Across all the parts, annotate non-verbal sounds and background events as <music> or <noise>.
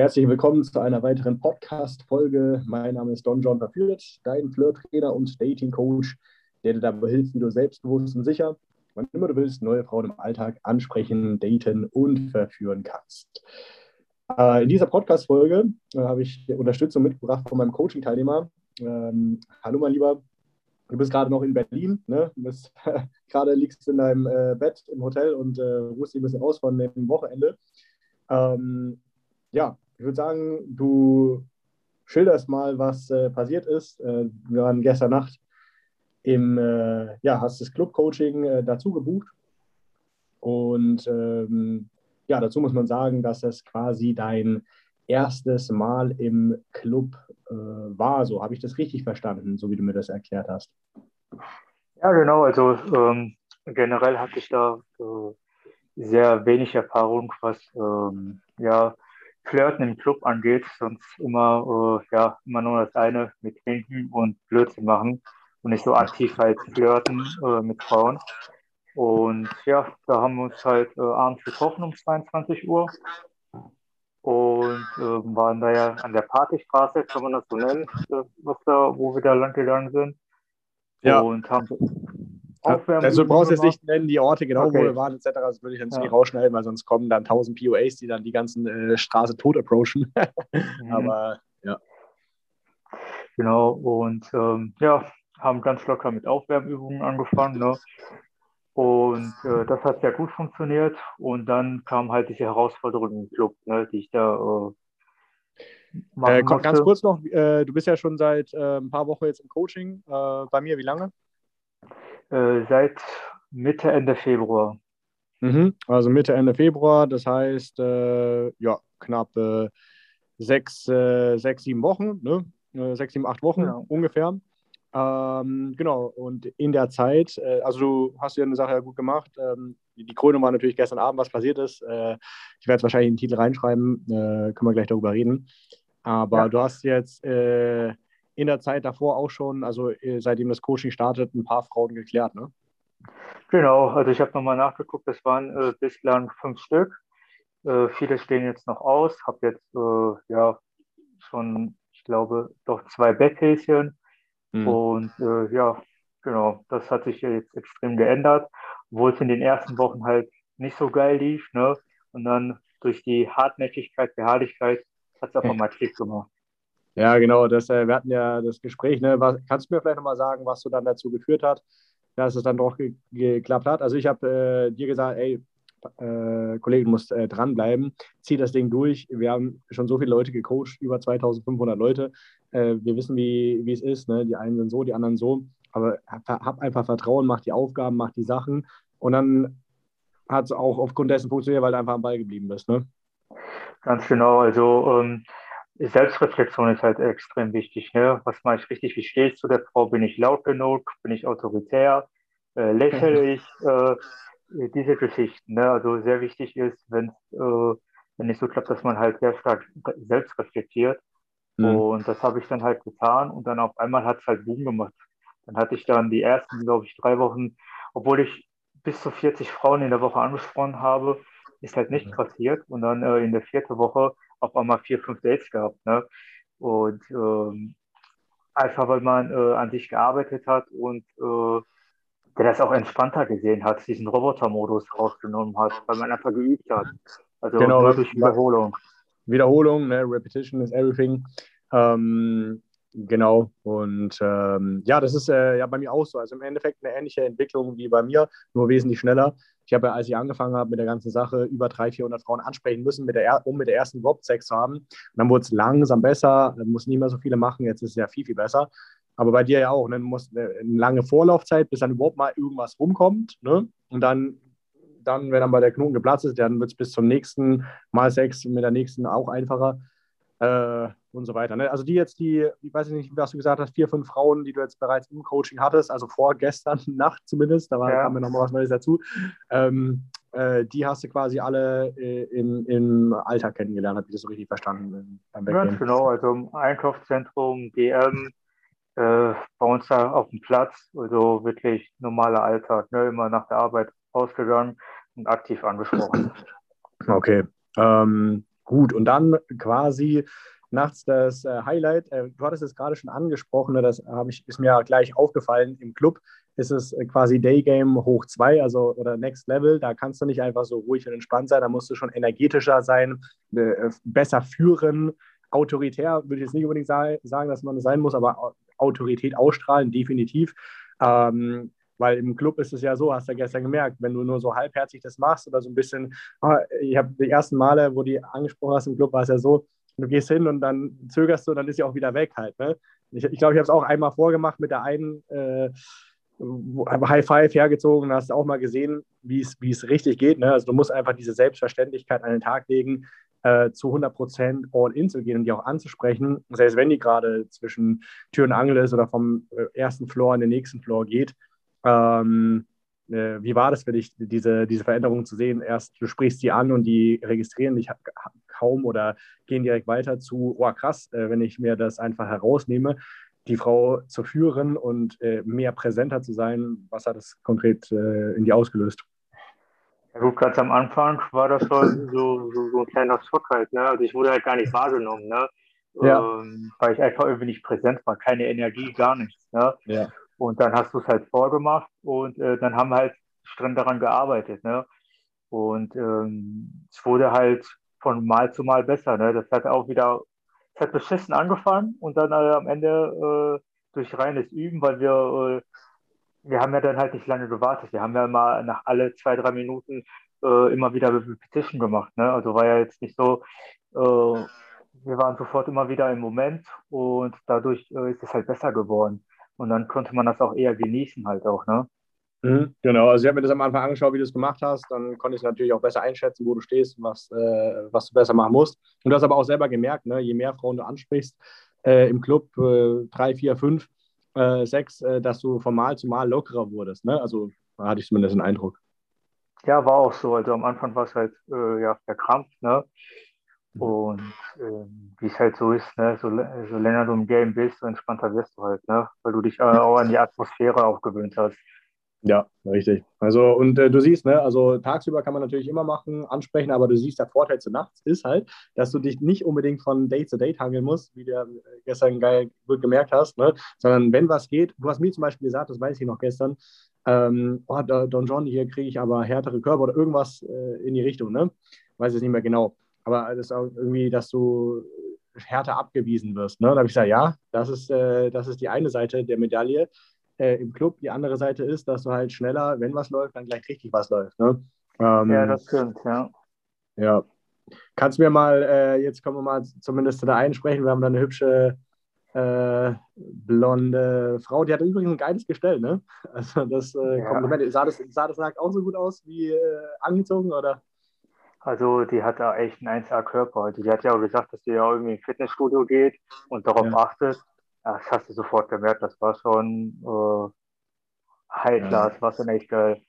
Herzlich willkommen zu einer weiteren Podcast-Folge. Mein Name ist Don John Verführt, dein Flirt-Trainer und Dating-Coach, der dir dabei hilft, wie du selbstbewusst und sicher, wann immer du willst, neue Frauen im Alltag ansprechen, daten und verführen kannst. Äh, in dieser Podcast-Folge äh, habe ich Unterstützung mitgebracht von meinem Coaching-Teilnehmer. Ähm, hallo, mein Lieber. Du bist gerade noch in Berlin, ne? Du bist <laughs> gerade liegst in deinem äh, Bett im Hotel und ruhst dich ein bisschen aus von dem Wochenende. Ähm, ja, ich würde sagen, du schilderst mal, was äh, passiert ist. Äh, wir waren gestern Nacht im, äh, ja, hast das Club-Coaching äh, dazu gebucht. Und ähm, ja, dazu muss man sagen, dass es quasi dein erstes Mal im Club äh, war. So habe ich das richtig verstanden, so wie du mir das erklärt hast. Ja, genau. Also ähm, generell hatte ich da äh, sehr wenig Erfahrung, was ähm, ja, Flirten im Club angeht. Sonst immer, äh, ja, immer nur das eine mit Trinken und Blödsinn machen und nicht so aktiv halt flirten äh, mit Frauen. Und ja, da haben wir uns halt äh, abends getroffen um 22 Uhr und äh, waren da ja an der Partystraße, kann man das so nennen, äh, was da, wo wir da lang gegangen sind. Ja. Und haben Aufwärmen also du brauchst jetzt nicht nennen, die Orte genau, okay. wo wir waren, etc. Das würde ich jetzt ja. nicht rausschneiden, weil sonst kommen dann 1000 POAs, die dann die ganzen äh, Straße tot approachen. <laughs> mhm. Aber ja. Genau, und ähm, ja, haben ganz locker mit Aufwärmübungen angefangen. Ne? Und äh, das hat sehr gut funktioniert. Und dann kam halt diese Herausforderung im Club, ne, die ich da äh, äh, komm, Ganz kurz noch, äh, du bist ja schon seit äh, ein paar Wochen jetzt im Coaching. Äh, bei mir, wie lange? Seit Mitte, Ende Februar. Mhm, also Mitte, Ende Februar, das heißt, ja, knapp sechs, sechs, sieben Wochen, ne? sechs, sieben, acht Wochen ja. ungefähr. Ähm, genau, und in der Zeit, äh, also du hast ja eine Sache ja gut gemacht. Ähm, die Krönung war natürlich gestern Abend, was passiert ist. Äh, ich werde es wahrscheinlich in den Titel reinschreiben, äh, können wir gleich darüber reden. Aber ja. du hast jetzt äh, in der Zeit davor auch schon, also äh, seitdem das Coaching startet, ein paar Frauen geklärt, ne? Genau, also ich habe nochmal nachgeguckt, das waren äh, bislang fünf Stück. viele stehen jetzt noch aus, habe jetzt ja schon, ich glaube, doch zwei Betthäschen Mhm. Und äh, ja, genau, das hat sich jetzt extrem geändert, obwohl es in den ersten Wochen halt nicht so geil lief. Ne? Und dann durch die Hartnäckigkeit, Beharrlichkeit hat es auf einmal Klick gemacht. Ja, genau, das, äh, wir hatten ja das Gespräch. Ne? Was, kannst du mir vielleicht nochmal sagen, was du dann dazu geführt hat, dass es dann doch ge geklappt hat? Also ich habe äh, dir gesagt, ey, äh, Kollege, du musst äh, dranbleiben, zieh das Ding durch. Wir haben schon so viele Leute gecoacht, über 2500 Leute. Äh, wir wissen, wie, es ist. Ne? Die einen sind so, die anderen so. Aber hab, hab einfach Vertrauen, mach die Aufgaben, mach die Sachen. Und dann hat es auch aufgrund dessen funktioniert, weil du einfach am Ball geblieben bist. Ne? Ganz genau. Also ähm, Selbstreflexion ist halt extrem wichtig. Ne? Was mache ich richtig? Wie stehe ich zu der Frau? Bin ich laut genug? Bin ich autoritär? Äh, lächle ich? Äh, diese Geschichten. Ne? Also sehr wichtig ist, wenn es äh, wenn nicht so klappt, dass man halt sehr stark selbst reflektiert. Mhm. Und das habe ich dann halt getan und dann auf einmal hat es halt Boom gemacht. Dann hatte ich dann die ersten, glaube ich, drei Wochen, obwohl ich bis zu 40 Frauen in der Woche angesprochen habe, ist halt nicht mhm. passiert. Und dann äh, in der vierten Woche auf einmal vier, fünf Dates gehabt. Ne? Und ähm, einfach weil man äh, an sich gearbeitet hat und äh, der das auch entspannter gesehen hat, diesen Roboter-Modus rausgenommen hat, weil man einfach geübt hat. Also genau, durch Wiederholung. Wiederholung, ne? Repetition is everything. Ähm, genau. Und ähm, ja, das ist äh, ja bei mir auch so. Also im Endeffekt eine ähnliche Entwicklung wie bei mir, nur wesentlich schneller. Ich habe ja, als ich angefangen habe mit der ganzen Sache, über 300, 400 Frauen ansprechen müssen, mit der, um mit der ersten Rob-Sex zu haben. Und dann wurde es langsam besser, dann muss nicht mehr so viele machen, jetzt ist es ja viel, viel besser. Aber bei dir ja auch, ne? du musst eine, eine lange Vorlaufzeit, bis dann überhaupt mal irgendwas rumkommt. Ne? Und dann, dann, wenn dann bei der Knoten geplatzt ist, dann wird es bis zum nächsten Mal sechs mit der nächsten auch einfacher. Äh, und so weiter. Ne? Also die jetzt, die, ich weiß nicht, was du gesagt hast, vier, fünf Frauen, die du jetzt bereits im Coaching hattest, also vorgestern <laughs> Nacht zumindest, da war, ja. kam mir nochmal was Neues dazu, ähm, äh, die hast du quasi alle äh, im, im Alltag kennengelernt, habe ich das so richtig verstanden? Beim Ganz genau, also im Einkaufszentrum, DM, äh, bei uns da auf dem Platz, also wirklich normaler Alltag, ne? immer nach der Arbeit ausgegangen und aktiv angesprochen. Okay. Ähm, Gut, und dann quasi nachts das äh, Highlight. Äh, du hattest es gerade schon angesprochen, ne, das ich, ist mir gleich aufgefallen. Im Club ist es äh, quasi Daygame hoch zwei, also oder Next Level. Da kannst du nicht einfach so ruhig und entspannt sein, da musst du schon energetischer sein, äh, besser führen. Autoritär würde ich jetzt nicht unbedingt sagen, dass man das sein muss, aber Autorität ausstrahlen, definitiv. Ähm, weil im Club ist es ja so, hast du ja gestern gemerkt, wenn du nur so halbherzig das machst oder so ein bisschen, oh, ich habe die ersten Male, wo die angesprochen hast im Club, war es ja so, du gehst hin und dann zögerst du und dann ist sie auch wieder weg halt. Ne? Ich glaube, ich, glaub, ich habe es auch einmal vorgemacht mit der einen äh, High Five hergezogen und hast auch mal gesehen, wie es richtig geht. Ne? Also du musst einfach diese Selbstverständlichkeit an den Tag legen, äh, zu 100 Prozent all in zu gehen und die auch anzusprechen, selbst wenn die gerade zwischen Tür und Angel ist oder vom äh, ersten Floor in den nächsten Floor geht. Ähm, äh, wie war das für dich, diese, diese Veränderung zu sehen? Erst du sprichst die an und die registrieren dich kaum oder gehen direkt weiter zu, oh krass, äh, wenn ich mir das einfach herausnehme, die Frau zu führen und äh, mehr präsenter zu sein. Was hat das konkret in dir ausgelöst? Ja gut, ganz am Anfang war das schon so, so, so ein kleiner Schock halt. Ne? Also ich wurde halt gar nicht wahrgenommen, ne? Ja. Ähm, weil ich einfach irgendwie nicht präsent war, keine Energie, gar nichts. Ne? Ja. Und dann hast du es halt vorgemacht und äh, dann haben wir halt streng daran gearbeitet. Ne? Und ähm, es wurde halt von Mal zu Mal besser. Ne? Das hat auch wieder, es hat beschissen angefangen und dann äh, am Ende äh, durch reines Üben, weil wir, äh, wir haben ja dann halt nicht lange gewartet. Wir haben ja mal nach alle zwei, drei Minuten äh, immer wieder Repetition gemacht. Ne? Also war ja jetzt nicht so, äh, wir waren sofort immer wieder im Moment und dadurch ist es halt besser geworden. Und dann konnte man das auch eher genießen halt auch, ne? Mhm, genau, also ich habe mir das am Anfang angeschaut, wie du es gemacht hast. Dann konnte ich natürlich auch besser einschätzen, wo du stehst und was, äh, was du besser machen musst. Und du hast aber auch selber gemerkt, ne, je mehr Frauen du ansprichst äh, im Club, äh, drei, vier, fünf, äh, sechs, äh, dass du von Mal zu Mal lockerer wurdest. Ne? Also da hatte ich zumindest den Eindruck. Ja, war auch so. Also am Anfang war es halt äh, ja, verkrampft. Ne? Und ähm, wie es halt so ist, ne, so, so länger du im Game bist, so entspannter wirst du halt, ne? weil du dich äh, auch an die Atmosphäre auch gewöhnt hast. Ja, richtig. Also, und äh, du siehst, ne, also tagsüber kann man natürlich immer machen, ansprechen, aber du siehst, der Vorteil zu nachts ist halt, dass du dich nicht unbedingt von Date zu Date hangeln musst, wie du äh, gestern geil gut gemerkt hast, ne, sondern wenn was geht, du hast mir zum Beispiel gesagt, das weiß ich noch gestern, ähm, oh, Don John, hier kriege ich aber härtere Körper oder irgendwas äh, in die Richtung, ne? Weiß es nicht mehr genau aber das ist auch irgendwie, dass du härter abgewiesen wirst. Ne? Da habe ich gesagt, ja, das ist, äh, das ist die eine Seite der Medaille äh, im Club. Die andere Seite ist, dass du halt schneller, wenn was läuft, dann gleich richtig was läuft. Ne? Ähm, ja, das stimmt, ja. Ja. Kannst du mir mal, äh, jetzt kommen wir mal zumindest zu der einen sprechen. Wir haben da eine hübsche äh, blonde Frau, die hat übrigens ein geiles Gestell, ne? Also das äh. Kompliment. Sah das, sah das nackt auch so gut aus wie äh, angezogen, oder? Also die hat da echt einen 1A-Körper. Also die hat ja auch gesagt, dass sie ja irgendwie ins Fitnessstudio geht und darauf ja. achtet. Das hast du sofort gemerkt, das war schon äh, High Class, ja. war schon echt geil.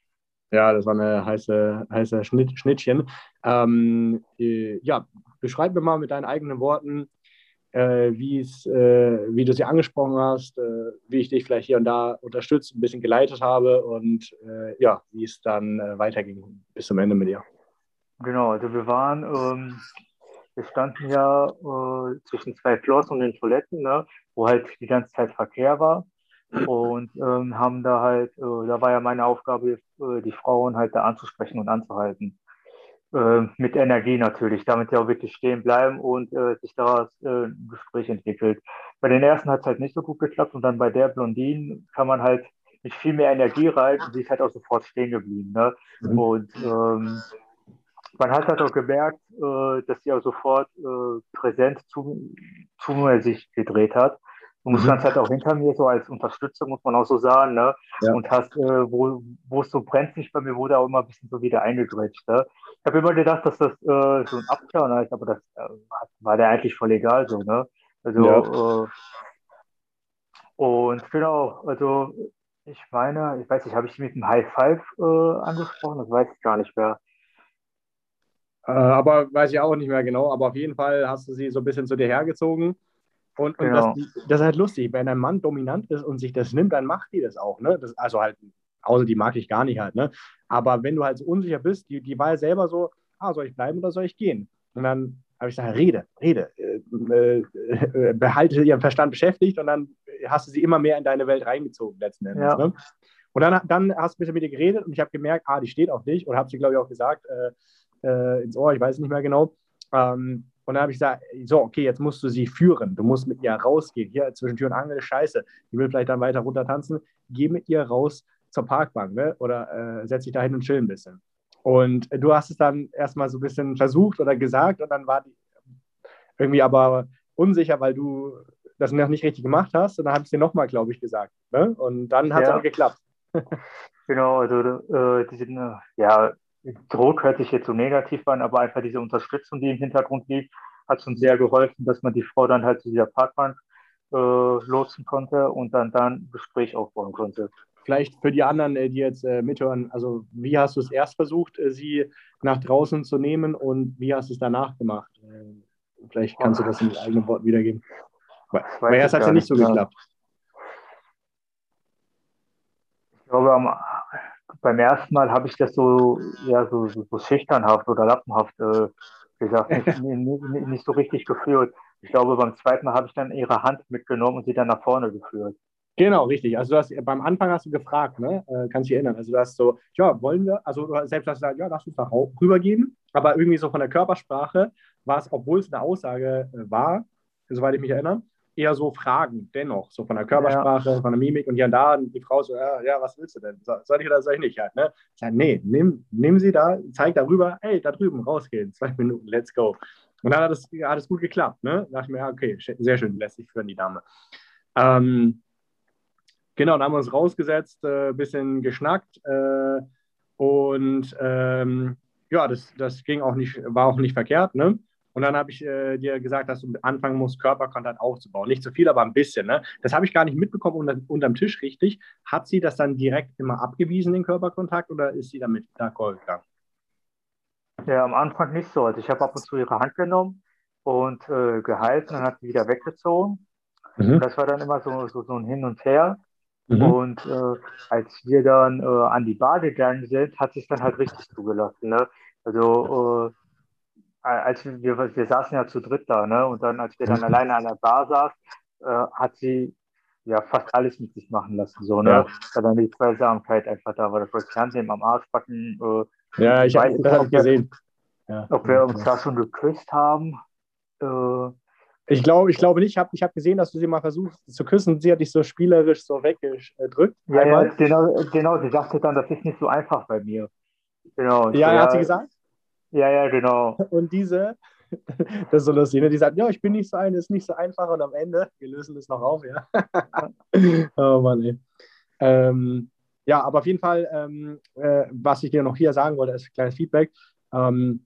Ja, das war eine heiße, heiße Schnitt, Schnittchen. Ähm, äh, ja, beschreib mir mal mit deinen eigenen Worten, äh, äh, wie du sie angesprochen hast, äh, wie ich dich vielleicht hier und da unterstützt, ein bisschen geleitet habe und äh, ja, wie es dann äh, weiterging bis zum Ende mit dir. Genau, also wir waren, ähm, wir standen ja äh, zwischen zwei Floors und den Toiletten, ne, wo halt die ganze Zeit Verkehr war. Und ähm, haben da halt, äh, da war ja meine Aufgabe, äh, die Frauen halt da anzusprechen und anzuhalten. Äh, mit Energie natürlich, damit die auch wirklich stehen bleiben und äh, sich daraus äh, ein Gespräch entwickelt. Bei den ersten hat es halt nicht so gut geklappt und dann bei der Blondine kann man halt mit viel mehr Energie rein und sie ist halt auch sofort stehen geblieben. Ne? Mhm. Und ähm, man hat halt auch gemerkt, äh, dass sie auch sofort äh, präsent zu, zu mir sich gedreht hat. Du mhm. standst halt auch hinter mir, so als Unterstützung, muss man auch so sagen, ne? Ja. Und hast, äh, wo, wo es so brenzlig bei mir wurde, auch immer ein bisschen so wieder eingegrätscht. Ne? Ich habe immer gedacht, dass das äh, so ein Abturner ist, aber das äh, war der eigentlich voll egal so, ne? Also, ja. äh, und genau, also ich meine, ich weiß nicht, habe ich mit einem High Five äh, angesprochen? Das weiß ich gar nicht mehr. Äh, aber weiß ich auch nicht mehr genau. Aber auf jeden Fall hast du sie so ein bisschen zu dir hergezogen. Und, und genau. das, das, ist halt lustig, wenn ein Mann dominant ist und sich das nimmt, dann macht die das auch. Ne? Das, also halt, außer die mag ich gar nicht halt. Ne? Aber wenn du halt so unsicher bist, die, die war ja selber so, ah, soll ich bleiben oder soll ich gehen? Und dann habe ich gesagt, rede, rede, äh, äh, behalte ihren Verstand beschäftigt und dann hast du sie immer mehr in deine Welt reingezogen letzten Endes. Ja. Ne? Und dann, dann hast du ein bisschen mit ihr geredet und ich habe gemerkt, ah, die steht auf dich und habe sie, glaube ich, auch gesagt äh, äh, ins Ohr, ich weiß nicht mehr genau. Ähm, und dann habe ich gesagt, so, okay, jetzt musst du sie führen. Du musst mit ihr rausgehen. Hier zwischen Tür und Angel ist scheiße. Die will vielleicht dann weiter runter tanzen. Geh mit ihr raus zur Parkbank ne? oder äh, setz dich da hin und chill ein bisschen. Und du hast es dann erstmal so ein bisschen versucht oder gesagt und dann war die irgendwie aber unsicher, weil du das noch nicht richtig gemacht hast. Und dann habe ich es dir nochmal, glaube ich, gesagt. Ne? Und dann hat es ja. auch geklappt. <laughs> genau, also äh, diesen, äh, ja, Druck hört sich jetzt so negativ an, aber einfach diese Unterstützung, die im Hintergrund liegt, hat uns sehr geholfen, dass man die Frau dann halt zu dieser Parkbank äh, lotsen konnte und dann dann Gespräch aufbauen konnte. Vielleicht für die anderen, äh, die jetzt äh, mithören, also wie hast du es erst versucht, äh, sie nach draußen zu nehmen und wie hast du es danach gemacht? Äh, vielleicht kannst du das in eigenen Worten wiedergeben. Weil, erst hat es ja nicht so geklappt. Ich glaube, am, beim ersten Mal habe ich das so, ja, so, so, so schüchternhaft oder lappenhaft äh, gesagt, <laughs> nicht, nicht, nicht, so richtig geführt. Ich glaube, beim zweiten Mal habe ich dann ihre Hand mitgenommen und sie dann nach vorne geführt. Genau, richtig. Also du hast beim Anfang hast du gefragt, ne? Äh, kannst dich erinnern. Also du hast so, ja, wollen wir, also du selbst hast gesagt, ja, lass uns da rübergehen. Aber irgendwie so von der Körpersprache war es, obwohl es eine Aussage äh, war, soweit ich mich erinnere, eher so Fragen dennoch, so von der Körpersprache, ja. von der Mimik und hier und da, die Frau so, ja, ja, was willst du denn? Soll ich oder soll ich nicht halt, ne? Ich sage, nee, nimm, nimm sie da, zeig darüber, hey, da drüben, rausgehen, <laughs> zwei Minuten, let's go. Und dann hat es, hat gut geklappt, ne? Da dachte ich mir, ja, okay, sehr schön, lässt sich führen, die Dame. Ähm, genau, dann haben wir uns rausgesetzt, ein äh, bisschen geschnackt äh, und ähm, ja, das, das ging auch nicht, war auch nicht verkehrt, ne? Und dann habe ich äh, dir gesagt, dass du anfangen musst, Körperkontakt aufzubauen. Nicht zu viel, aber ein bisschen. Ne? Das habe ich gar nicht mitbekommen unter, unterm Tisch richtig. Hat sie das dann direkt immer abgewiesen, den Körperkontakt, oder ist sie damit d'accord gegangen? Ja, am Anfang nicht so. Also ich habe ab und zu ihre Hand genommen und äh, gehalten, dann hat sie wieder weggezogen. Mhm. Das war dann immer so, so, so ein Hin und Her. Mhm. Und äh, als wir dann äh, an die Bar gegangen sind, hat sie es dann halt richtig zugelassen. Ne? Also äh, als wir, wir saßen ja zu dritt da, ne? Und dann, als wir dann mhm. alleine an der Bar saßen, äh, hat sie ja fast alles mit sich machen lassen. So, ne? Ja. Da dann die Zweisamkeit einfach da war. Das war Fernsehen am Arschbacken. Äh, ja, ich habe hab gesehen. Ja. Ob wir uns da schon geküsst haben. Äh, ich glaube, ich glaube nicht. Ich habe ich hab gesehen, dass du sie mal versucht zu küssen. Sie hat dich so spielerisch so weggedrückt. Ja, ja, genau, genau. Sie sagte dann, das ist nicht so einfach bei mir. Genau. Ja, so, hat sie gesagt? Ja, ja, genau. Und diese, <laughs> das ist so lustig, ne? die sagt, ja, ich bin nicht so ein, ist nicht so einfach und am Ende, wir lösen das noch auf, ja. <laughs> oh Mann, ey. Ähm, ja, aber auf jeden Fall, ähm, äh, was ich dir noch hier sagen wollte, ist ein kleines Feedback. Ähm,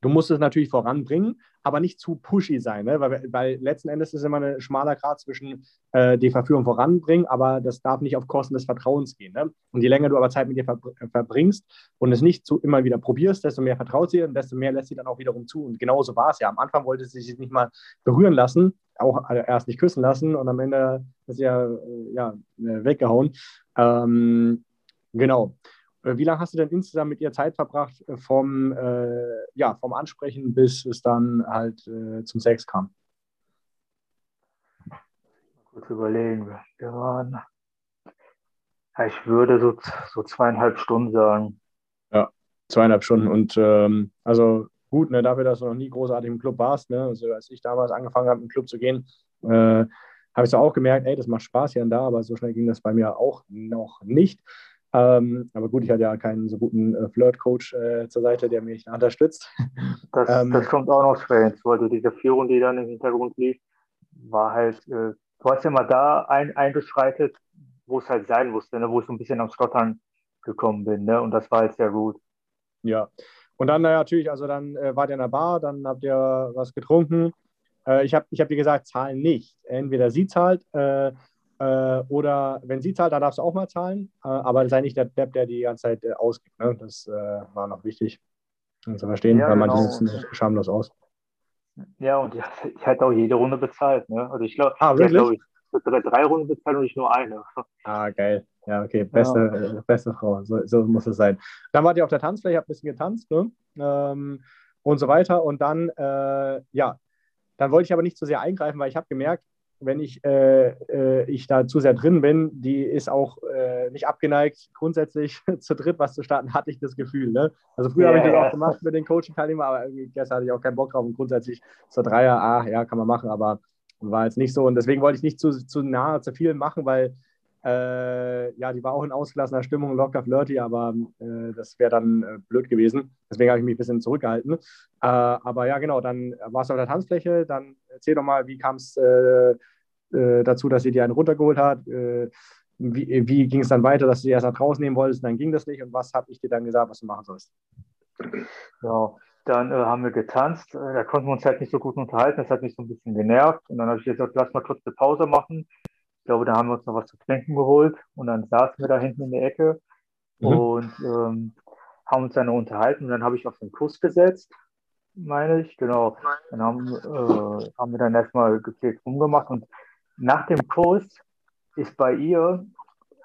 du musst es natürlich voranbringen, aber nicht zu pushy sein, ne? weil, weil letzten Endes ist immer ein schmaler Grad zwischen äh, die Verführung voranbringen, aber das darf nicht auf Kosten des Vertrauens gehen. Ne? Und je länger du aber Zeit mit dir verbringst und es nicht zu immer wieder probierst, desto mehr vertraut sie und desto mehr lässt sie dann auch wiederum zu. Und genauso war es ja. Am Anfang wollte sie sich nicht mal berühren lassen, auch äh, erst nicht küssen lassen und am Ende ist sie ja, äh, ja äh, weggehauen. Ähm, genau. Äh, wie lange hast du denn insgesamt mit ihr Zeit verbracht äh, vom, äh, ja, vom Ansprechen bis es dann halt zum Sex kam? Kurz überlegen. Wir waren, ich würde so, so zweieinhalb Stunden sagen. Ja, zweieinhalb Stunden. Und ähm, also gut, ne, dafür, dass du noch nie großartig im Club warst. Ne? Also als ich damals angefangen habe, im Club zu gehen, äh, habe ich so auch gemerkt, ey, das macht Spaß hier und da, aber so schnell ging das bei mir auch noch nicht. Ähm, aber gut, ich hatte ja keinen so guten äh, Flirt-Coach äh, zur Seite, der mich unterstützt. <laughs> Das, ähm, das kommt auch noch schwer hinzu, also diese Führung, die dann im Hintergrund lief, war halt, äh, du hast ja mal da ein, eingeschreitet, wo es halt sein musste, ne, wo ich so ein bisschen am Stottern gekommen bin, ne, und das war halt sehr gut. Ja, und dann natürlich, also dann äh, wart ihr in der Bar, dann habt ihr was getrunken. Äh, ich habe ich hab dir gesagt, zahlen nicht. Entweder sie zahlt äh, äh, oder wenn sie zahlt, dann darfst du auch mal zahlen. Äh, aber sei nicht der Depp, der die ganze Zeit äh, ausgibt. Ne? Das äh, war noch wichtig um zu verstehen, ja, weil genau. manche nutzen schamlos aus. Ja, und die, die hat auch jede Runde bezahlt. Ne? Also ich glaube, ah, glaub ich drei, drei, Runden bezahlt und nicht nur eine. <laughs> Ah, geil. Ja, okay, beste, ja. Beste Frau. So, so, muss es sein. Dann wart ihr auf der Tanzfläche, habt ein bisschen getanzt. Ne? Ähm, und so weiter. Und dann, äh, ja, dann wollte ich aber nicht zu sehr eingreifen, weil ich habe gemerkt, wenn ich, äh, äh, ich da zu sehr drin bin, die ist auch äh, nicht abgeneigt, grundsätzlich <laughs> zu dritt was zu starten, hatte ich das Gefühl. Ne? Also früher yeah, habe ich das auch gemacht mit den Coaching-Teilnehmern, aber gestern hatte ich auch keinen Bock drauf und grundsätzlich zur Dreier, ah, ja, kann man machen, aber war jetzt nicht so. Und deswegen wollte ich nicht zu, zu nah, zu viel machen, weil äh, ja, die war auch in ausgelassener Stimmung, locker flirty, aber äh, das wäre dann äh, blöd gewesen. Deswegen habe ich mich ein bisschen zurückgehalten. Äh, aber ja, genau, dann warst du auf der Tanzfläche. Dann erzähl doch mal, wie kam es äh, äh, dazu, dass sie dir einen runtergeholt hat? wie, wie ging es dann weiter, dass du sie erst nach draußen nehmen wolltest, dann ging das nicht? Und was habe ich dir dann gesagt, was du machen sollst? Ja, dann haben wir getanzt. Da konnten wir uns halt nicht so gut unterhalten. Das hat mich so ein bisschen genervt. Und dann habe ich gesagt, lass mal kurz eine Pause machen glaube, da haben wir uns noch was zu trinken geholt und dann saßen wir da hinten in der Ecke mhm. und ähm, haben uns dann unterhalten und dann habe ich auf den Kuss gesetzt, meine ich, genau. Dann haben, äh, haben wir dann erstmal gepflegt rumgemacht und nach dem Kuss ist bei ihr,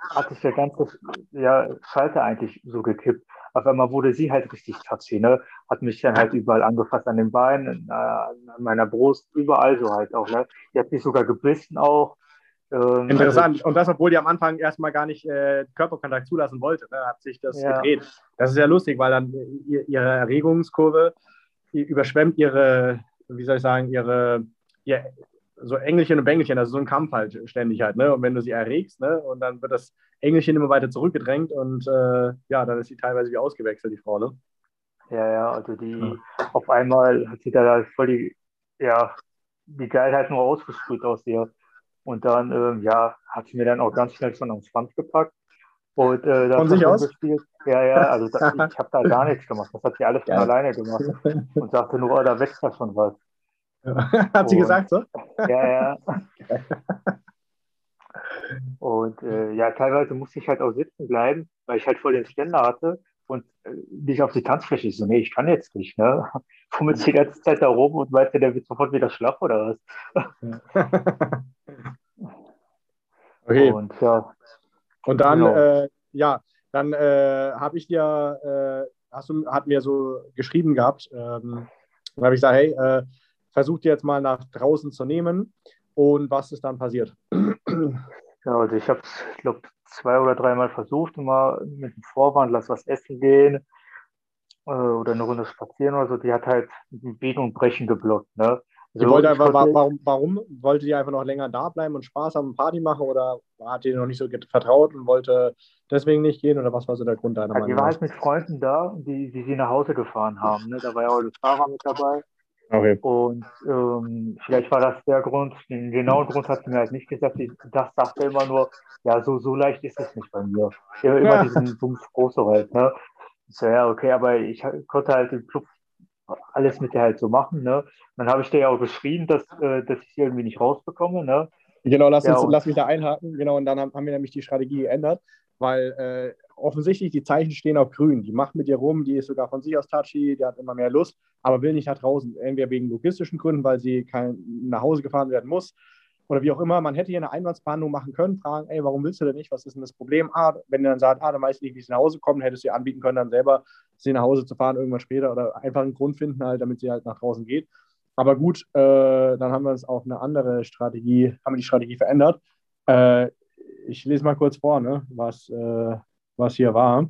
hat sich der ganze ja, Schalter eigentlich so gekippt. Auf einmal wurde sie halt richtig touchy, ne? Hat mich dann halt überall angefasst, an den Beinen, an meiner Brust, überall so halt auch, ne? Die hat mich sogar gebissen auch. Ähm, Interessant. Also, und das, obwohl die am Anfang erstmal gar nicht äh, Körperkontakt zulassen wollte, ne, hat sich das ja. gedreht. Das ist ja lustig, weil dann ihr, ihre Erregungskurve überschwemmt ihre, wie soll ich sagen, ihre, ihr, so Engelchen und Bengelchen, also so ein Kampf halt ständig halt. Ne? Und wenn du sie erregst, ne? und dann wird das Engelchen immer weiter zurückgedrängt und äh, ja, dann ist sie teilweise wie ausgewechselt, die Frau, ne? Ja, ja, also die ja. auf einmal hat sie da voll die, ja, die Geilheit nur ausgesprüht aus ihr. Und dann, ähm, ja, hat sie mir dann auch ganz schnell schon am Schwanz gepackt. Und äh, Von sich aus? Gespielt. Ja, ja, also das, <laughs> ich habe da gar nichts gemacht. Das hat sie alles von alleine gemacht. Und sagte nur, oh, da wächst ja schon was. <laughs> hat sie gesagt so? <laughs> Ja, ja. Und äh, ja, teilweise musste ich halt auch sitzen bleiben, weil ich halt voll den Ständer hatte und äh, nicht auf die Tanzfläche. Ich so, nee, ich kann jetzt nicht, ne? Fummelst die ganze Zeit da rum und meinte, der wird sofort wieder schlaff oder was? Okay. Und, ja. Und dann, genau. äh, ja, dann äh, habe ich dir, äh, hast du, hat mir so geschrieben gehabt, ähm, dann habe ich gesagt, hey, äh, versuch dir jetzt mal nach draußen zu nehmen. Und was ist dann passiert? Ja, also ich habe es, ich glaube, zwei oder dreimal versucht, mal mit dem Vorwand, lass was essen gehen äh, oder eine Runde spazieren oder so. Die hat halt Biegen und Brechen geblockt. Ne? Sie wollte einfach, warum, warum wollte die einfach noch länger da bleiben und Spaß haben, Party machen oder hat die noch nicht so vertraut und wollte deswegen nicht gehen oder was war so der Grund deiner ja, Meinung? Die war halt mit Freunden da, die, die sie nach Hause gefahren haben. Ne? Da war ja auch der Fahrer mit dabei. Okay. Und ähm, vielleicht war das der Grund, den genauen Grund hat sie mir halt nicht gesagt. Ich, das sagte immer nur, ja, so, so leicht ist es nicht bei mir. Immer, immer diesen Bums große halt, ne? Ich so, ja, okay, aber ich konnte halt den Club alles mit der halt so machen. Ne? Dann habe ich dir ja auch geschrieben, dass, äh, dass ich sie irgendwie nicht rausbekomme. Ne? Genau, lass, uns, ja, lass mich da einhaken. Genau, und dann haben, haben wir nämlich die Strategie geändert, weil äh, offensichtlich die Zeichen stehen auf grün. Die macht mit ihr rum, die ist sogar von sich aus touchy, die hat immer mehr Lust, aber will nicht nach draußen. Entweder wegen logistischen Gründen, weil sie kein, nach Hause gefahren werden muss oder wie auch immer, man hätte hier eine Einwandsbehandlung machen können, fragen, ey, warum willst du denn nicht, was ist denn das Problem? Ah, wenn du dann sagst, ah, dann weiß ich nicht, wie sie nach Hause kommen, hättest du ihr anbieten können, dann selber sie nach Hause zu fahren, irgendwann später oder einfach einen Grund finden, halt, damit sie halt nach draußen geht. Aber gut, äh, dann haben wir uns auf eine andere Strategie, haben wir die Strategie verändert. Äh, ich lese mal kurz vor, ne, was, äh, was hier war.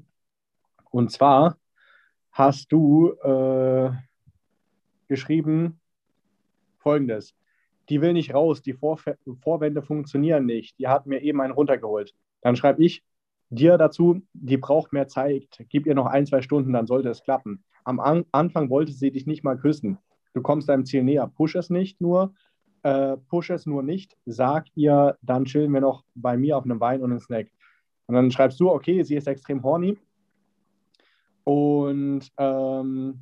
Und zwar hast du äh, geschrieben folgendes die will nicht raus, die Vor Vorwände funktionieren nicht, die hat mir eben einen runtergeholt. Dann schreibe ich dir dazu, die braucht mehr Zeit, gib ihr noch ein, zwei Stunden, dann sollte es klappen. Am An Anfang wollte sie dich nicht mal küssen. Du kommst deinem Ziel näher, push es nicht nur, äh, push es nur nicht, sag ihr, dann chillen wir noch bei mir auf einem Wein und einem Snack. Und dann schreibst du, okay, sie ist extrem horny. Und ähm,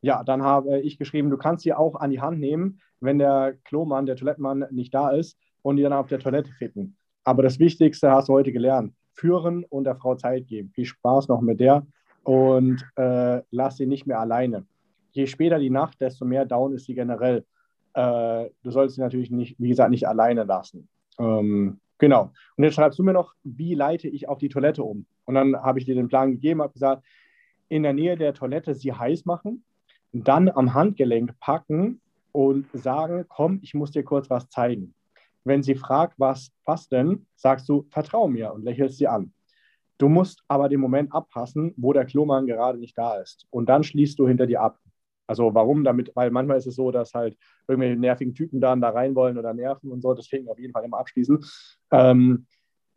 ja, dann habe ich geschrieben, du kannst sie auch an die Hand nehmen, wenn der Klomann, der Toilettenmann nicht da ist und die dann auf der Toilette ficken. Aber das Wichtigste hast du heute gelernt. Führen und der Frau Zeit geben. Viel Spaß noch mit der und äh, lass sie nicht mehr alleine. Je später die Nacht, desto mehr down ist sie generell. Äh, du sollst sie natürlich nicht, wie gesagt, nicht alleine lassen. Ähm, genau. Und jetzt schreibst du mir noch, wie leite ich auf die Toilette um? Und dann habe ich dir den Plan gegeben, habe gesagt, in der Nähe der Toilette sie heiß machen, dann am Handgelenk packen und sagen, komm, ich muss dir kurz was zeigen. Wenn sie fragt, was, was denn, sagst du, vertrau mir und lächelst sie an. Du musst aber den Moment abpassen, wo der Klomann gerade nicht da ist. Und dann schließt du hinter dir ab. Also warum damit? Weil manchmal ist es so, dass halt irgendwelche nervigen Typen dann da rein wollen oder nerven und so. Deswegen auf jeden Fall immer abschließen. Ähm,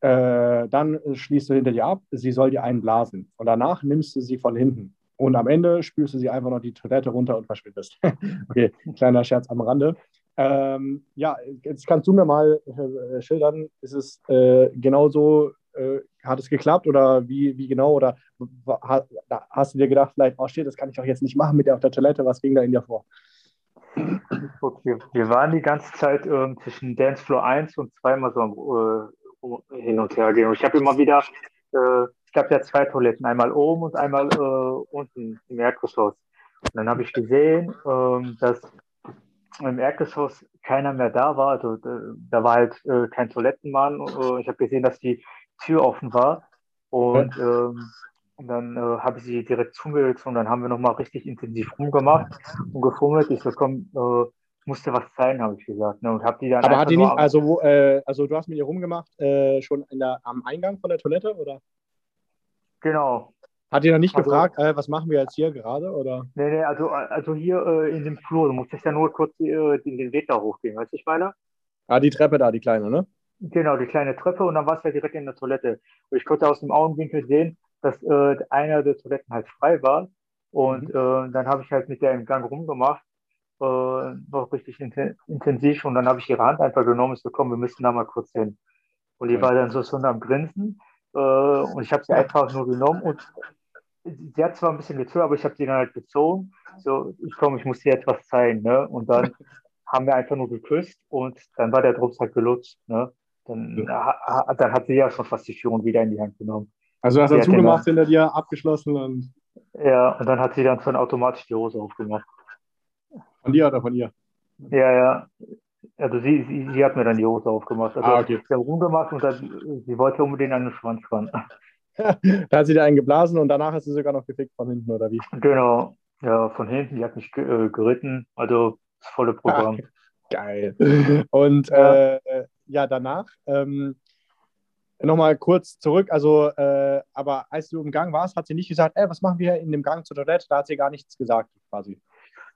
äh, dann schließt du hinter dir ab. Sie soll dir einen blasen. Und danach nimmst du sie von hinten. Und am Ende spürst du sie einfach noch die Toilette runter und verschwindest. <laughs> okay, kleiner Scherz am Rande. Ähm, ja, jetzt kannst du mir mal äh, schildern, ist es äh, genauso äh, hat es geklappt oder wie, wie genau? Oder hast du dir gedacht, vielleicht, oh shit, das kann ich doch jetzt nicht machen mit der auf der Toilette? Was ging da in dir vor? Okay. Wir waren die ganze Zeit äh, zwischen Dancefloor 1 und 2 mal so hin und her gehen. Und ich habe immer wieder, äh, es gab ja zwei Toiletten, einmal oben und einmal äh, unten im Erdgeschoss. Und dann habe ich gesehen, ähm, dass im Erdgeschoss keiner mehr da war. Also da war halt äh, kein Toilettenmann. ich habe gesehen, dass die Tür offen war. Und, ähm, dann äh, habe ich sie direkt zugezogen und dann haben wir nochmal richtig intensiv rumgemacht und gefummelt. Ich so, komm, äh, musste was zeigen, habe ich gesagt. Ne? Und hab die dann Aber hat die nicht, also, wo, äh, also du hast mit ihr rumgemacht, äh, schon der, am Eingang von der Toilette, oder? Genau. Hat die dann nicht also, gefragt, äh, was machen wir jetzt hier gerade, oder? Nee, nee, also, also hier äh, in dem Flur, du musstest ja nur kurz den, den Weg da hochgehen, weißt du, ich meine? Ah, die Treppe da, die kleine, ne? Genau, die kleine Treppe und dann war es ja direkt in der Toilette. Und ich konnte aus dem Augenwinkel sehen, dass äh, einer der Toiletten halt frei war. Und mhm. äh, dann habe ich halt mit der im Gang rumgemacht, äh, noch richtig in intensiv. Und dann habe ich ihre Hand einfach genommen und so, komm, wir müssen da mal kurz hin. Und die ja. war dann so schon am Grinsen. Äh, und ich habe sie einfach nur genommen und sie hat zwar ein bisschen gezögert, aber ich habe sie dann halt gezogen. So, ich komme, ich muss dir etwas zeigen. Ne? Und dann <laughs> haben wir einfach nur geküsst und dann war der Drops halt gelutscht. Ne? Dann, ja. dann hat sie ja schon fast die Führung wieder in die Hand genommen. Also hast du zugemacht hinter dir, abgeschlossen und. Ja, und dann hat sie dann schon automatisch die Hose aufgemacht. Von dir oder von ihr? Ja, ja. Also sie, sie, sie hat mir dann die Hose aufgemacht. Also ah, okay. Sie haben rumgemacht und dann, sie wollte unbedingt an den Schwanz ran. <laughs> da hat sie dir einen geblasen und danach hast du sogar noch gefickt von hinten, oder wie? Genau. Ja, von hinten, die hat mich äh, geritten. Also das volle Programm. Geil. Und ja, äh, ja danach, ähm, nochmal kurz zurück, also, äh, aber als du im Gang warst, hat sie nicht gesagt, ey, was machen wir in dem Gang zur Toilette? Da hat sie gar nichts gesagt, quasi.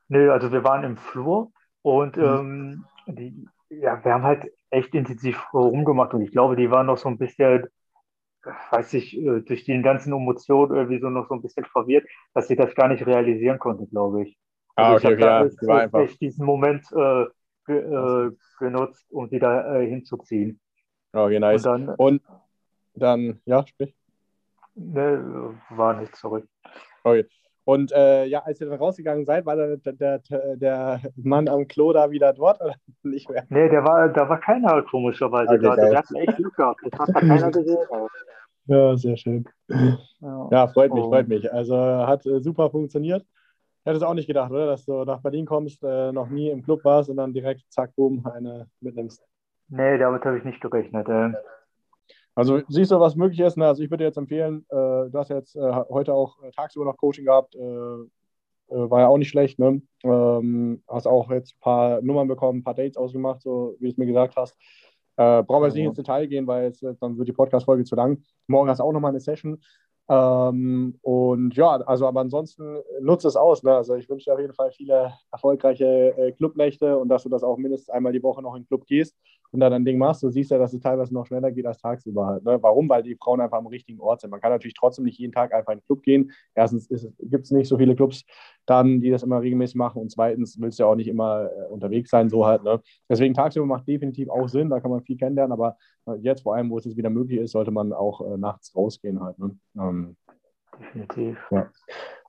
Nö, also wir waren im Flur und mhm. ähm, die, ja, wir haben halt echt intensiv rumgemacht und ich glaube, die waren noch so ein bisschen, weiß ich, äh, durch die ganzen Emotionen irgendwie so noch so ein bisschen verwirrt, dass sie das gar nicht realisieren konnte, glaube ich. Ah, also okay, okay, ja, einfach. echt diesen Moment äh, ge, äh, genutzt, um sie da äh, hinzuziehen. Okay, nice. Und dann, und dann ja, sprich. Ne, war nicht zurück. Okay. Und äh, ja, als ihr dann rausgegangen seid, war der, der, der, Mann am Klo da wieder dort oder <laughs> nicht mehr? Nee, der war, da war keiner komischerweise okay, da. Der hat echt Glück gehabt. Das hat keiner gesehen. Ja, sehr schön. Ja, ja freut mich, freut mich. Also hat äh, super funktioniert. Hättest du auch nicht gedacht, oder? Dass du nach Berlin kommst, äh, noch nie im Club warst und dann direkt zack, boom, eine mitnimmst. Nee, damit habe ich nicht gerechnet. Äh. Also siehst du, was möglich ist. Ne? Also ich würde jetzt empfehlen, äh, du hast jetzt äh, heute auch äh, tagsüber noch Coaching gehabt, äh, war ja auch nicht schlecht. Ne? Ähm, hast auch jetzt ein paar Nummern bekommen, ein paar Dates ausgemacht, so wie du es mir gesagt hast. Äh, brauchen wir jetzt nicht ins Detail gehen, weil es, dann wird die Podcast-Folge zu lang. Morgen hast du auch nochmal eine Session. Ähm, und ja, also aber ansonsten nutze es aus. Ne? Also ich wünsche dir auf jeden Fall viele erfolgreiche äh, Clubnächte und dass du das auch mindestens einmal die Woche noch in den Club gehst und da dein Ding machst. Du siehst ja, dass es teilweise noch schneller geht als tagsüber halt. Ne? Warum? Weil die Frauen einfach am richtigen Ort sind. Man kann natürlich trotzdem nicht jeden Tag einfach in den Club gehen. Erstens gibt es nicht so viele Clubs dann, die das immer regelmäßig machen. Und zweitens willst du ja auch nicht immer äh, unterwegs sein, so halt. Ne? Deswegen tagsüber macht definitiv auch Sinn, da kann man viel kennenlernen, aber äh, jetzt vor allem, wo es jetzt wieder möglich ist, sollte man auch äh, nachts rausgehen halt. Ne? Ähm, definitiv. Ja.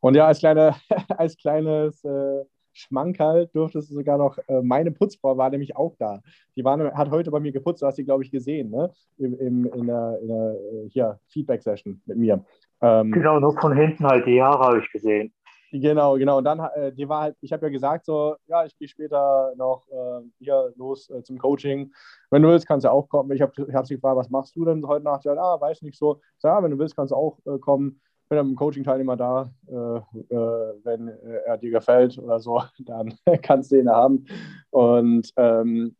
Und ja, als, kleine, <laughs> als kleines äh, Schmankerl durftest du sogar noch, äh, meine Putzfrau war nämlich auch da. Die war, hat heute bei mir geputzt, du hast sie, glaube ich, gesehen, ne? Im, im, in der, in der äh, hier, Feedback-Session mit mir. Ähm, genau, nur von hinten halt, die Haare habe ich gesehen. Genau, genau. Und dann, äh, die war halt, ich habe ja gesagt, so, ja, ich gehe später noch äh, hier los äh, zum Coaching. Wenn du willst, kannst du auch kommen. Ich habe hab sie gefragt, was machst du denn heute Nacht? Ja, ah, weiß nicht so. Ich sag, ja, wenn du willst, kannst du auch äh, kommen bin am Coaching-Teilnehmer da. Äh, äh, wenn er dir gefällt oder so, <laughs> dann <laughs> kannst du ihn haben. Und ähm,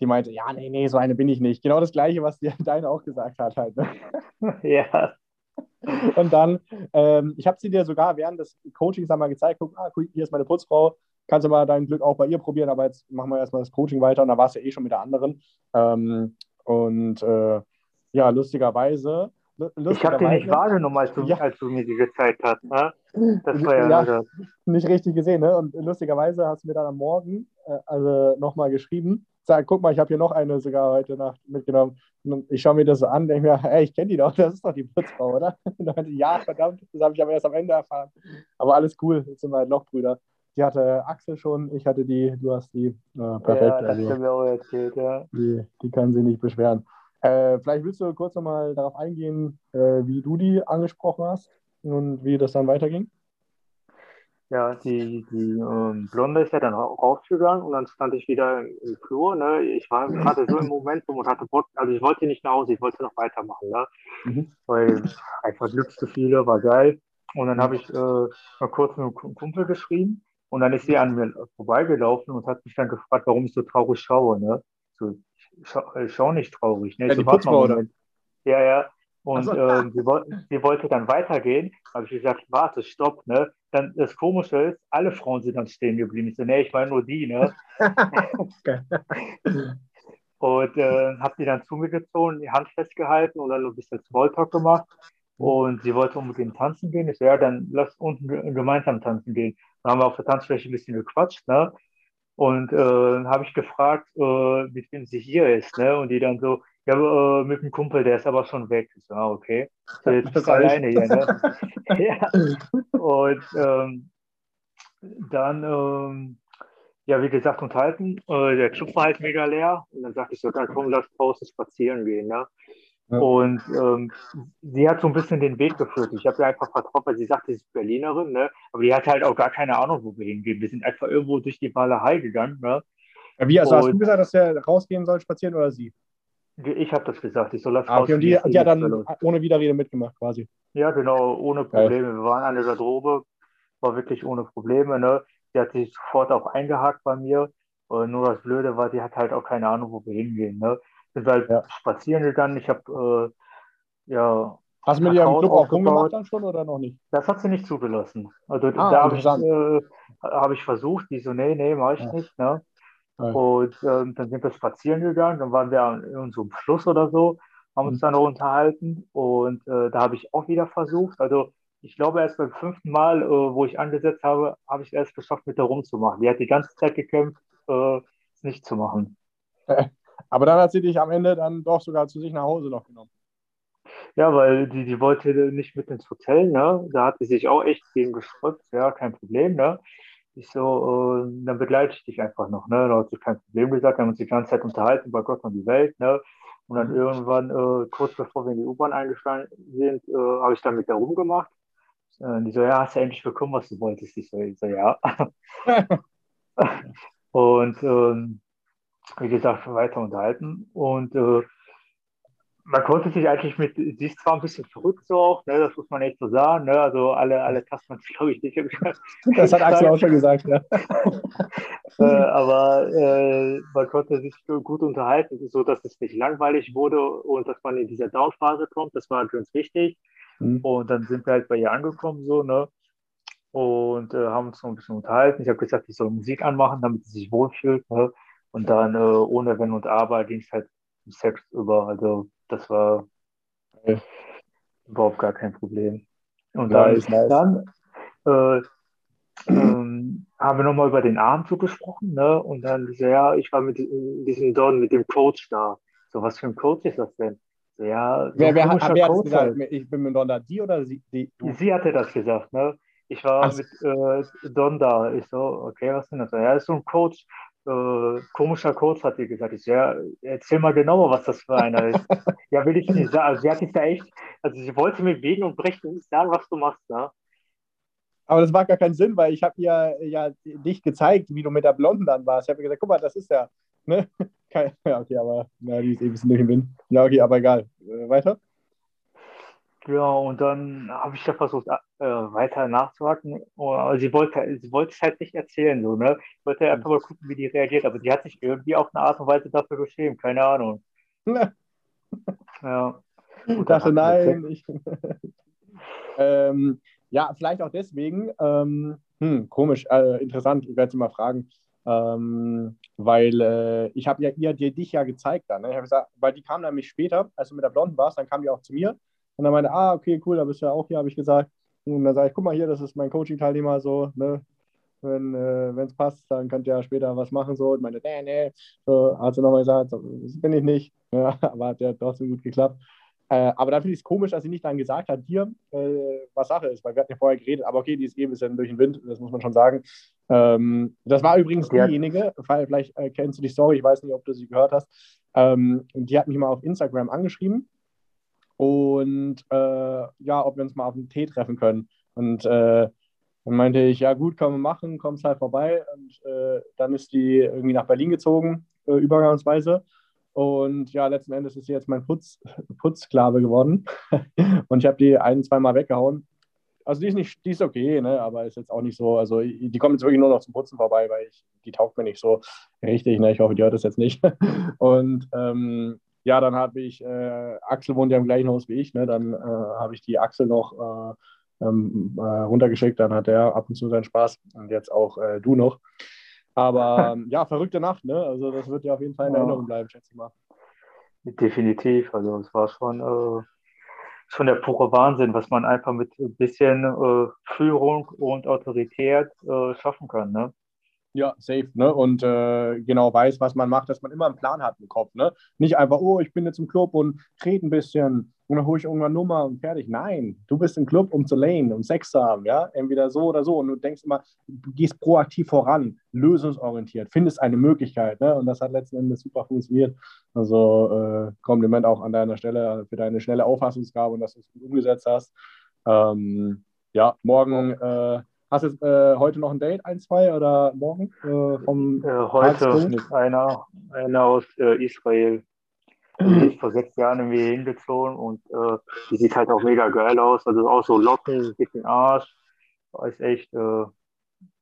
die meinte, ja, nee, nee, so eine bin ich nicht. Genau das Gleiche, was dir <laughs> deine auch gesagt hat halt. Ne? ja. Und dann, ähm, ich habe sie dir sogar während des Coachings einmal gezeigt, guck, ah, hier ist meine Putzfrau, kannst du mal dein Glück auch bei ihr probieren, aber jetzt machen wir erstmal das Coaching weiter und da war es ja eh schon mit der anderen. Ähm, und äh, ja, lustigerweise. Ich habe den nicht wahrgenommen, als du, ja. als du mir die gezeigt hast. Ne? Das war ja, ja nicht richtig gesehen. Ne? Und lustigerweise hast du mir dann am Morgen äh, also nochmal geschrieben, sag, guck mal, ich habe hier noch eine sogar heute Nacht mitgenommen. Und ich schaue mir das so an, denke mir, hey, ich kenne die doch, das ist doch die Putzfrau, oder? <laughs> Und dann meinte, ja, verdammt, das habe ich aber erst am Ende erfahren. Aber alles cool, jetzt sind wir halt Lochbrüder. Die hatte Axel schon, ich hatte die, du hast die. Äh, perfekt. Ja, das also, mir auch erzählt, ja. Die, die kann sie nicht beschweren. Äh, vielleicht willst du kurz nochmal darauf eingehen, äh, wie du die angesprochen hast und wie das dann weiterging? Ja, die, die ähm, Blonde ist ja dann rausgegangen und dann stand ich wieder im, im Flur. Ne? Ich war gerade so im Momentum und hatte Bock, also ich wollte nicht nach Hause, ich wollte noch weitermachen, ne? Mhm. weil einfach Glücksgefühle war geil. Und dann habe ich äh, mal kurz mit einem Kumpel geschrieben und dann ist sie an mir vorbeigelaufen und hat mich dann gefragt, warum ich so traurig schaue. Ne? So, äh, schau nicht traurig. Ne? Ja, die Putzfrau, oder? Ja, ja. Und so. äh, sie, sie, wollte dann weitergehen. Habe ich gesagt, warte, stopp. Ne? Dann das Komische ist, alle Frauen sind dann stehen geblieben. Ich so, nee, ich meine nur die. Ne? <laughs> und äh, habe die dann zu mir gezogen, die Hand festgehalten dann ein bisschen Smalltalk gemacht. Und sie wollte unbedingt tanzen gehen. Ich so, ja, dann lass unten gemeinsam tanzen gehen. Dann haben wir auf der Tanzfläche ein bisschen gequatscht, ne? Und äh, habe ich gefragt, äh, mit wem sie hier ist, ne? Und die dann so, ja, äh, mit dem Kumpel, der ist aber schon weg. Ich so, ah, okay. So, jetzt bist du alleine hier, ne? <laughs> ja. Und ähm, dann, ähm, ja, wie gesagt, unterhalten. Äh, der Club war halt mega leer. Und dann sagte ich so, dann komm, lass draußen spazieren gehen, ne? Und ähm, sie hat so ein bisschen den Weg geführt. Ich habe ihr einfach vertraut, weil sie sagte, sie ist Berlinerin, ne? aber die hatte halt auch gar keine Ahnung, wo wir hingehen. Wir sind einfach irgendwo durch die Walachei gegangen. Ne? Wie, also und hast du gesagt, dass er rausgehen soll, spazieren oder sie? Ich habe das gesagt, ich soll das ah, okay, Und die, die hat dann ohne Widerrede mitgemacht quasi. Ja, genau, ohne Probleme. Wir waren an der Garderobe, war wirklich ohne Probleme. Ne? Die hat sich sofort auch eingehakt bei mir. Und nur das Blöde war, die hat halt auch keine Ahnung, wo wir hingehen. Ne? Sind halt ja. spazieren gegangen. Ich habe äh, ja. Hast du mit ihr im Club auch rumgemacht dann schon oder noch nicht? Das hat sie nicht zugelassen. Also ah, da habe ich, äh, hab ich versucht, die so, nee, nee, mach ich ja. nicht. Ne? Ja. Und äh, dann sind wir spazieren gegangen, dann waren wir an irgendeinem Fluss oder so, haben uns mhm. dann noch unterhalten und äh, da habe ich auch wieder versucht. Also ich glaube, erst beim fünften Mal, äh, wo ich angesetzt habe, habe ich erst geschafft, mit der rumzumachen. Die hat die ganze Zeit gekämpft, äh, es nicht zu machen. <laughs> Aber dann hat sie dich am Ende dann doch sogar zu sich nach Hause noch genommen. Ja, weil die, die wollte nicht mit ins Hotel, ne? Da hat sie sich auch echt gegen gesträubt, ja, kein Problem, ne? Ich so, äh, dann begleite ich dich einfach noch, ne? Da hat sie kein Problem gesagt, wir haben uns die ganze Zeit unterhalten über Gott und die Welt, ne? Und dann mhm. irgendwann, äh, kurz bevor wir in die U-Bahn eingestiegen sind, äh, habe ich dann mit der rumgemacht. Äh, die so, ja, hast du endlich bekommen, was du wolltest? Ich so, ich so ja. <laughs> und ähm, wie gesagt, weiter unterhalten. Und äh, man konnte sich eigentlich mit, sie ist zwar ein bisschen verrückt so auch, ne, das muss man echt so sagen, ne, also alle, alle Tasten <laughs> glaube ich nicht. <laughs> Das hat Axel auch schon gesagt, ja. <laughs> äh, aber äh, man konnte sich gut unterhalten, so dass es nicht langweilig wurde und dass man in dieser Downphase kommt, das war ganz wichtig. Mhm. Und dann sind wir halt bei ihr angekommen, so, ne, und äh, haben uns noch ein bisschen unterhalten. Ich habe gesagt, ich soll Musik anmachen, damit sie sich wohlfühlt, ne. Und dann äh, ohne Wenn und Aber ging es halt Sex über. Also das war ja. überhaupt gar kein Problem. Und dann, nice, dann äh, ähm, haben wir nochmal über den Abend gesprochen, ne? Und dann so, ja, ich war mit diesem Don, mit dem Coach da. So, was für ein Coach ist das denn? So, ja, so wer, wer, hat, wer hat gesagt? Halt. Ich bin mit Don da, die oder sie? Die, sie hatte das gesagt, ne? Ich war Ach. mit äh, Don da. Ich so, okay, was denn das? Ja, ist so ein Coach, äh, komischer Coach, hat sie gesagt. Ich ja, erzähl mal genauer, was das für einer ist. <laughs> ja, will ich nicht sagen. Also, sie hat sich da echt, also sie wollte mir wegen und brechen nicht sagen, was du machst, ne? Aber das macht gar keinen Sinn, weil ich habe ihr ja dich gezeigt, wie du mit der Blonden dann warst. Ich habe gesagt, guck mal, das ist ja, ne? <laughs> Ja, okay, aber na, die ist eh ein bisschen durch den Wind. Ja, okay, aber egal. Äh, weiter? Ja, und dann habe ich da versucht, äh, weiter nachzuhaken. Aber sie wollte, sie wollte es halt nicht erzählen, so, ne? Ich wollte einfach mal gucken, wie die reagiert, aber die hat sich irgendwie auf eine Art und Weise dafür geschämt, keine Ahnung. <laughs> ja. Ich dachte, nein. Ich, ähm, ja, vielleicht auch deswegen. Ähm, hm, komisch, äh, interessant, ich werde sie mal fragen. Ähm, weil äh, ich habe ja ihr dir dich ja gezeigt dann. Ne? Ich gesagt, weil die kam nämlich später, als du mit der Blonden warst, dann kam die auch zu mir und dann meinte, ah, okay, cool, da bist du ja auch hier, habe ich gesagt. Und dann sage ich, guck mal hier, das ist mein Coaching-Teilnehmer, so, ne? Wenn es äh, passt, dann könnt ihr ja später was machen, so. Und meine, nee, nee, so, hat sie nochmal gesagt, so, das bin ich nicht. <laughs> Ja, aber hat ja trotzdem gut geklappt. Äh, aber dann finde ich es komisch, dass sie nicht dann gesagt hat, hier, äh, was Sache ist, weil wir hatten ja vorher geredet, aber okay, die ist eh ein bisschen durch den Wind, das muss man schon sagen. Ähm, das war übrigens ja. diejenige, vielleicht äh, kennst du die Story, ich weiß nicht, ob du sie gehört hast. Ähm, die hat mich mal auf Instagram angeschrieben und äh, ja, ob wir uns mal auf einen Tee treffen können. Und äh, dann meinte ich, ja gut, können wir machen, kommst halt vorbei. Und äh, dann ist die irgendwie nach Berlin gezogen, äh, übergangsweise. Und ja, letzten Endes ist sie jetzt mein Putz, <laughs> Putzsklave geworden. <laughs> und ich habe die ein, zweimal weggehauen. Also die ist nicht, die ist okay, ne? aber ist jetzt auch nicht so. Also die kommt jetzt wirklich nur noch zum Putzen vorbei, weil ich, die taugt mir nicht so richtig. Ne? Ich hoffe, die hört das jetzt nicht. <laughs> und ähm, ja, dann habe ich, äh, Axel wohnt ja im gleichen Haus wie ich, ne? dann äh, habe ich die Axel noch äh, ähm, äh, runtergeschickt, dann hat er ab und zu seinen Spaß und jetzt auch äh, du noch. Aber ja, verrückte Nacht, ne? Also das wird ja auf jeden Fall in ja. Erinnerung bleiben, schätze ich mal. Definitiv, also es war schon, äh, schon der pure Wahnsinn, was man einfach mit ein bisschen Führung und Autorität schaffen kann, ne? Ja, safe, ne? Und äh, genau weiß, was man macht, dass man immer einen Plan hat im Kopf, ne? Nicht einfach, oh, ich bin jetzt im Club und rede ein bisschen und dann hole ich irgendwann Nummer und fertig. Nein, du bist im Club, um zu lane, um Sex zu haben, ja? Entweder so oder so. Und du denkst immer, du gehst proaktiv voran, lösungsorientiert, findest eine Möglichkeit, ne? Und das hat letzten Endes super funktioniert. Also äh, Kompliment auch an deiner Stelle für deine schnelle Auffassungsgabe und dass du es gut umgesetzt hast. Ähm, ja, morgen äh, Hast du äh, heute noch ein Date, ein, zwei oder morgen? Äh, vom äh, heute einer, einer aus äh, Israel. Die ist vor sechs Jahren irgendwie hingezogen und äh, die sieht halt auch mega geil aus. Also auch so Locken, dicken Arsch. Ist echt, äh,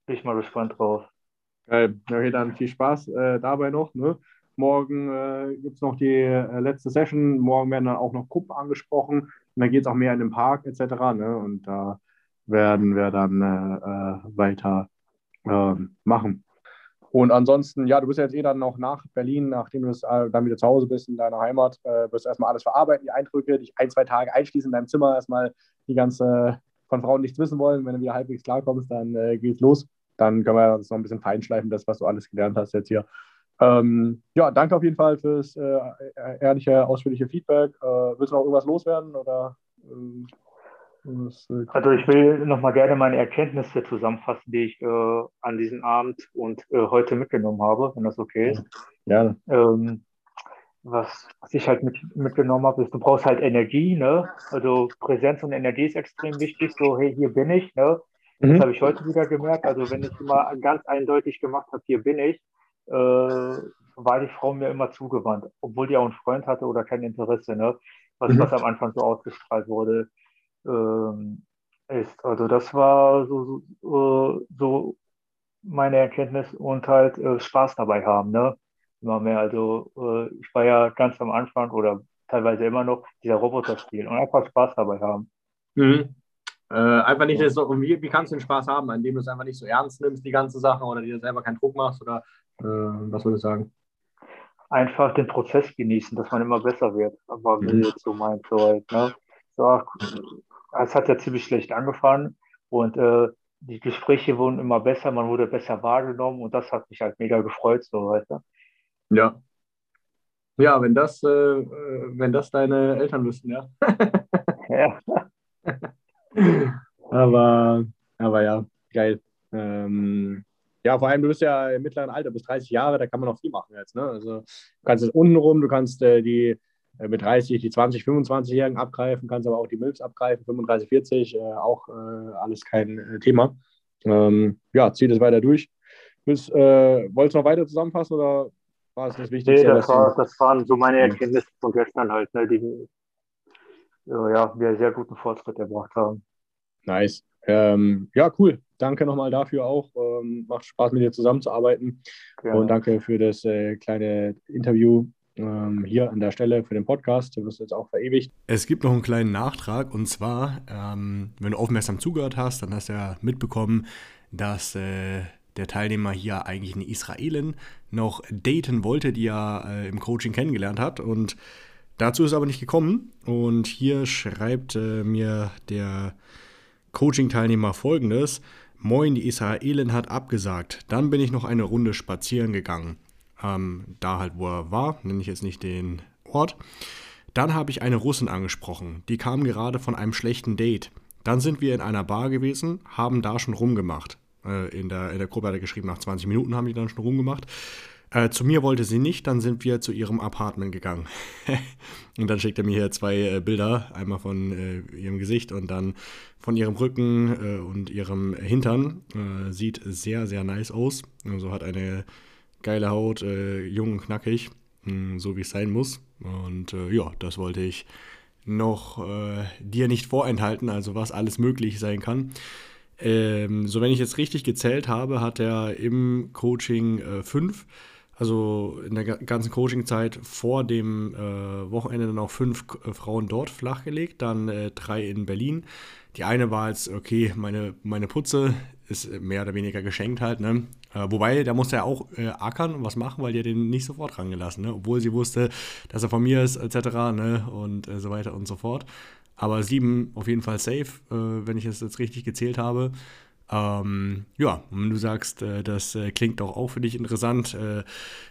bin ich mal gespannt drauf. Geil. Okay, dann viel Spaß äh, dabei noch. Ne? Morgen äh, gibt es noch die äh, letzte Session. Morgen werden dann auch noch Kuppen angesprochen. Und dann geht es auch mehr in den Park etc. Ne? Und da werden wir dann äh, weiter äh, machen. Und ansonsten, ja, du bist jetzt eh dann noch nach Berlin, nachdem du äh, dann wieder zu Hause bist in deiner Heimat, äh, wirst du erstmal alles verarbeiten, die Eindrücke, dich ein, zwei Tage einschließen in deinem Zimmer, erstmal die ganze von Frauen nichts wissen wollen. Wenn du wieder halbwegs klarkommst, dann äh, geht's los. Dann können wir das noch ein bisschen feinschleifen, das, was du alles gelernt hast jetzt hier. Ähm, ja, danke auf jeden Fall fürs äh, ehrliche, ausführliche Feedback. Äh, willst du noch irgendwas loswerden oder? Ähm, äh, also ich will nochmal gerne meine Erkenntnisse zusammenfassen, die ich äh, an diesem Abend und äh, heute mitgenommen habe, wenn das okay ist. Ja. Ähm, was, was ich halt mit, mitgenommen habe, ist, du brauchst halt Energie, ne? Also Präsenz und Energie ist extrem wichtig. So, hey, hier bin ich, ne? Das mhm. habe ich heute wieder gemerkt. Also wenn ich immer ganz eindeutig gemacht habe, hier bin ich, äh, war die Frau mir immer zugewandt, obwohl die auch einen Freund hatte oder kein Interesse, ne? Was, mhm. was am Anfang so ausgestrahlt wurde ähm, ist. Also das war so, so, äh, so meine Erkenntnis und halt äh, Spaß dabei haben, ne? Immer mehr. Also äh, ich war ja ganz am Anfang oder teilweise immer noch dieser Roboter spielen und einfach Spaß dabei haben. Mhm. Äh, einfach nicht so, wie, wie kannst du den Spaß haben, indem du es einfach nicht so ernst nimmst, die ganze Sache, oder dir selber keinen Druck machst, oder äh, was würdest du sagen? Einfach den Prozess genießen, dass man immer besser wird. Aber mhm. wie jetzt so meint, so halt, ne? So, es hat ja ziemlich schlecht angefangen und äh, die Gespräche wurden immer besser, man wurde besser wahrgenommen und das hat mich halt mega gefreut, so weiter. Ja. Ja, wenn das, äh, wenn das deine Eltern wüssten, ja. ja. <laughs> aber, aber ja, geil. Ähm, ja, vor allem, du bist ja im mittleren Alter, bis 30 Jahre, da kann man noch viel machen jetzt. Ne? Also, du kannst es unten rum, du kannst äh, die mit 30 die 20, 25-Jährigen abgreifen, kannst aber auch die Milfs abgreifen, 35, 40, äh, auch äh, alles kein äh, Thema. Ähm, ja, zieh das weiter durch. Willst, äh, wolltest du noch weiter zusammenfassen oder war es das Wichtigste? Nee, das, war, das waren so meine Erkenntnisse von gestern halt. Ne, die, äh, ja, wir sehr guten Fortschritt erbracht haben. Nice. Ähm, ja, cool. Danke nochmal dafür auch. Ähm, macht Spaß, mit dir zusammenzuarbeiten. Gerne. Und danke für das äh, kleine Interview ähm, hier an der Stelle für den Podcast. Du wirst jetzt auch verewigt. Es gibt noch einen kleinen Nachtrag und zwar, ähm, wenn du aufmerksam zugehört hast, dann hast du ja mitbekommen, dass äh, der Teilnehmer hier eigentlich eine Israelin noch daten wollte, die er äh, im Coaching kennengelernt hat. Und dazu ist aber nicht gekommen. Und hier schreibt äh, mir der Coaching-Teilnehmer folgendes. Moin, die Israelin hat abgesagt. Dann bin ich noch eine Runde spazieren gegangen. Ähm, da halt, wo er war, nenne ich jetzt nicht den Ort. Dann habe ich eine Russin angesprochen. Die kam gerade von einem schlechten Date. Dann sind wir in einer Bar gewesen, haben da schon rumgemacht. Äh, in, der, in der Gruppe hat er geschrieben, nach 20 Minuten haben die dann schon rumgemacht. Äh, zu mir wollte sie nicht, dann sind wir zu ihrem Apartment gegangen. <laughs> und dann schickt er mir hier zwei äh, Bilder, einmal von äh, ihrem Gesicht und dann von ihrem Rücken äh, und ihrem Hintern. Äh, sieht sehr, sehr nice aus. Also hat eine geile Haut, äh, jung und knackig, mh, hm, so wie es sein muss. Und ja, das wollte ich noch dir nicht vorenthalten, also was alles möglich sein kann. Ähm, so, wenn ich jetzt richtig gezählt habe, hat er im Coaching äh, fünf also in der ganzen Coaching-Zeit vor dem äh, Wochenende dann auch fünf äh, Frauen dort flachgelegt, dann äh, drei in Berlin. Die eine war jetzt, okay, meine, meine Putze ist mehr oder weniger geschenkt halt, ne? Äh, wobei, da musste er auch äh, ackern und was machen, weil die hat den nicht sofort rangelassen, ne? Obwohl sie wusste, dass er von mir ist, etc., ne? Und äh, so weiter und so fort. Aber sieben auf jeden Fall safe, wenn ich es jetzt richtig gezählt habe. Ähm, ja, und du sagst, äh, das äh, klingt doch auch für dich interessant. Äh,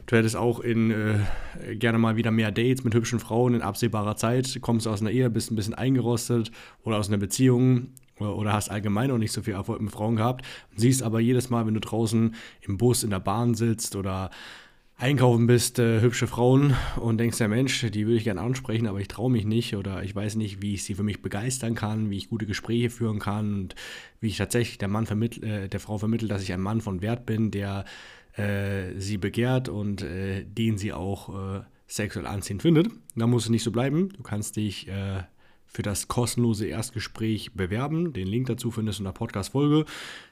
du hättest auch in äh, gerne mal wieder mehr Dates mit hübschen Frauen in absehbarer Zeit. Kommst aus einer Ehe, bist ein bisschen eingerostet oder aus einer Beziehung oder, hast allgemein noch nicht so viel Erfolg mit Frauen gehabt. Siehst aber jedes Mal, wenn du draußen im Bus, in der Bahn sitzt oder einkaufen bist, äh, hübsche Frauen und denkst, ja Mensch, die würde ich gerne ansprechen, aber ich traue mich nicht oder ich weiß nicht, wie ich sie für mich begeistern kann, wie ich gute Gespräche führen kann und wie ich tatsächlich der Mann vermittl, äh, der Frau vermittle, dass ich ein Mann von Wert bin, der äh, sie begehrt und äh, den sie auch äh, sexuell anziehend findet. Da muss es nicht so bleiben. Du kannst dich äh, für das kostenlose Erstgespräch bewerben. Den Link dazu findest du in der Podcast-Folge.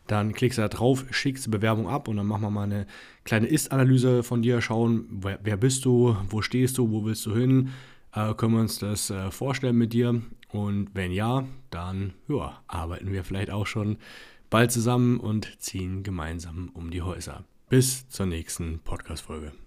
Dann klickst du da drauf, schickst die Bewerbung ab und dann machen wir mal eine kleine Ist-Analyse von dir, schauen, wer, wer, bist du, wo stehst du, wo willst du hin, äh, können wir uns das äh, vorstellen mit dir und wenn ja, dann ja, arbeiten wir vielleicht auch schon bald zusammen und ziehen gemeinsam um die Häuser. Bis zur nächsten Podcast-Folge.